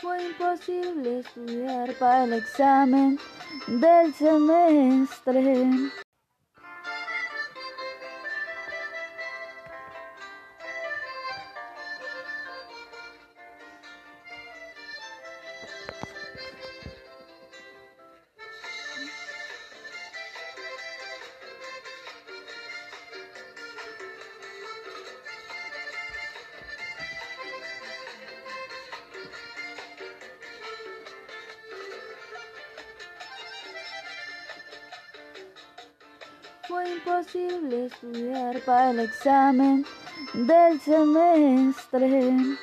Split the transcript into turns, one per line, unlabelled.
Fue imposible estudiar para el examen del semestre. Fue imposible estudiar para el examen del semestre.